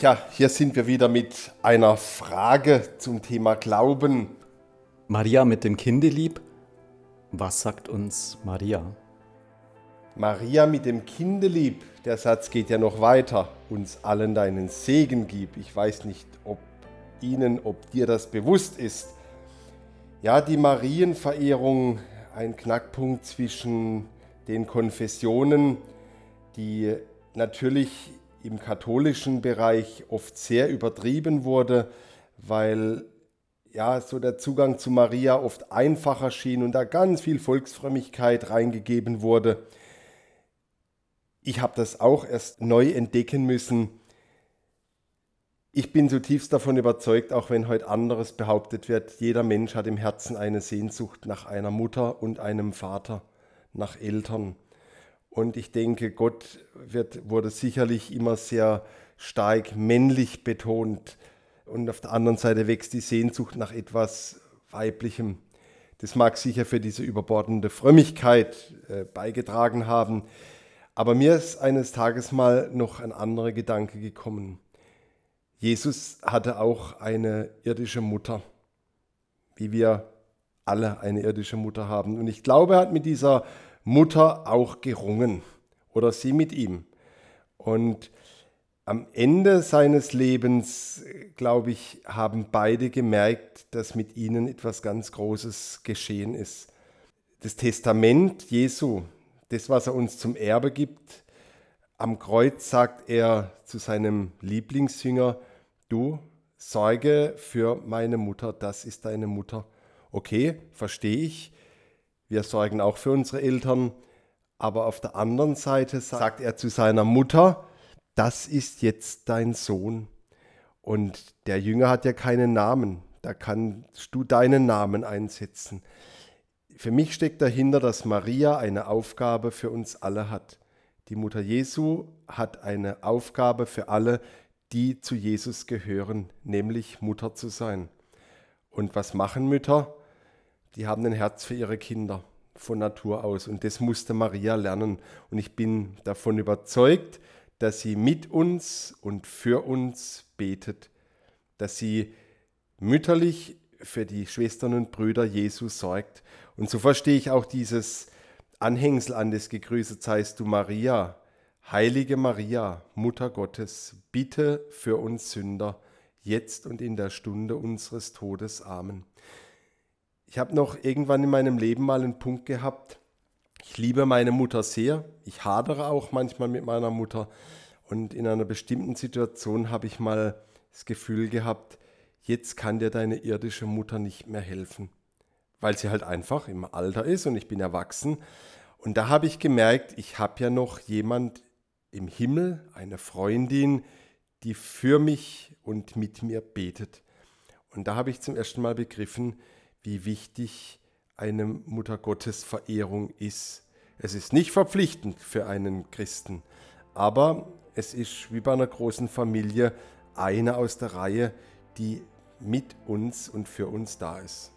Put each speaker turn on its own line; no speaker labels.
Tja, hier sind wir wieder mit einer Frage zum Thema Glauben.
Maria mit dem Kindelieb. Was sagt uns Maria?
Maria mit dem Kindelieb, der Satz geht ja noch weiter, uns allen deinen Segen gib. Ich weiß nicht, ob Ihnen, ob dir das bewusst ist. Ja, die Marienverehrung, ein Knackpunkt zwischen den Konfessionen, die natürlich im katholischen Bereich oft sehr übertrieben wurde, weil ja so der Zugang zu Maria oft einfacher schien und da ganz viel Volksfrömmigkeit reingegeben wurde. Ich habe das auch erst neu entdecken müssen. Ich bin zutiefst davon überzeugt, auch wenn heute anderes behauptet wird, jeder Mensch hat im Herzen eine Sehnsucht nach einer Mutter und einem Vater, nach Eltern. Und ich denke, Gott wird, wurde sicherlich immer sehr stark männlich betont. Und auf der anderen Seite wächst die Sehnsucht nach etwas Weiblichem. Das mag sicher für diese überbordende Frömmigkeit äh, beigetragen haben. Aber mir ist eines Tages mal noch ein anderer Gedanke gekommen. Jesus hatte auch eine irdische Mutter, wie wir alle eine irdische Mutter haben. Und ich glaube, er hat mit dieser Mutter auch gerungen oder sie mit ihm. Und am Ende seines Lebens, glaube ich, haben beide gemerkt, dass mit ihnen etwas ganz Großes geschehen ist. Das Testament Jesu, das, was er uns zum Erbe gibt, am Kreuz sagt er zu seinem Lieblingsjünger, du sorge für meine Mutter, das ist deine Mutter. Okay, verstehe ich. Wir sorgen auch für unsere Eltern. Aber auf der anderen Seite sagt er zu seiner Mutter, das ist jetzt dein Sohn. Und der Jünger hat ja keinen Namen. Da kannst du deinen Namen einsetzen. Für mich steckt dahinter, dass Maria eine Aufgabe für uns alle hat. Die Mutter Jesu hat eine Aufgabe für alle, die zu Jesus gehören, nämlich Mutter zu sein. Und was machen Mütter? Die haben ein Herz für ihre Kinder von Natur aus. Und das musste Maria lernen. Und ich bin davon überzeugt, dass sie mit uns und für uns betet, dass sie mütterlich für die Schwestern und Brüder Jesu sorgt. Und so verstehe ich auch dieses Anhängsel an das Gegrüßet seist du Maria, heilige Maria, Mutter Gottes, bitte für uns Sünder, jetzt und in der Stunde unseres Todes. Amen. Ich habe noch irgendwann in meinem Leben mal einen Punkt gehabt. Ich liebe meine Mutter sehr. Ich hadere auch manchmal mit meiner Mutter. Und in einer bestimmten Situation habe ich mal das Gefühl gehabt, jetzt kann dir deine irdische Mutter nicht mehr helfen. Weil sie halt einfach im Alter ist und ich bin erwachsen. Und da habe ich gemerkt, ich habe ja noch jemand im Himmel, eine Freundin, die für mich und mit mir betet. Und da habe ich zum ersten Mal begriffen, wie wichtig eine Muttergottesverehrung ist. Es ist nicht verpflichtend für einen Christen, aber es ist wie bei einer großen Familie eine aus der Reihe, die mit uns und für uns da ist.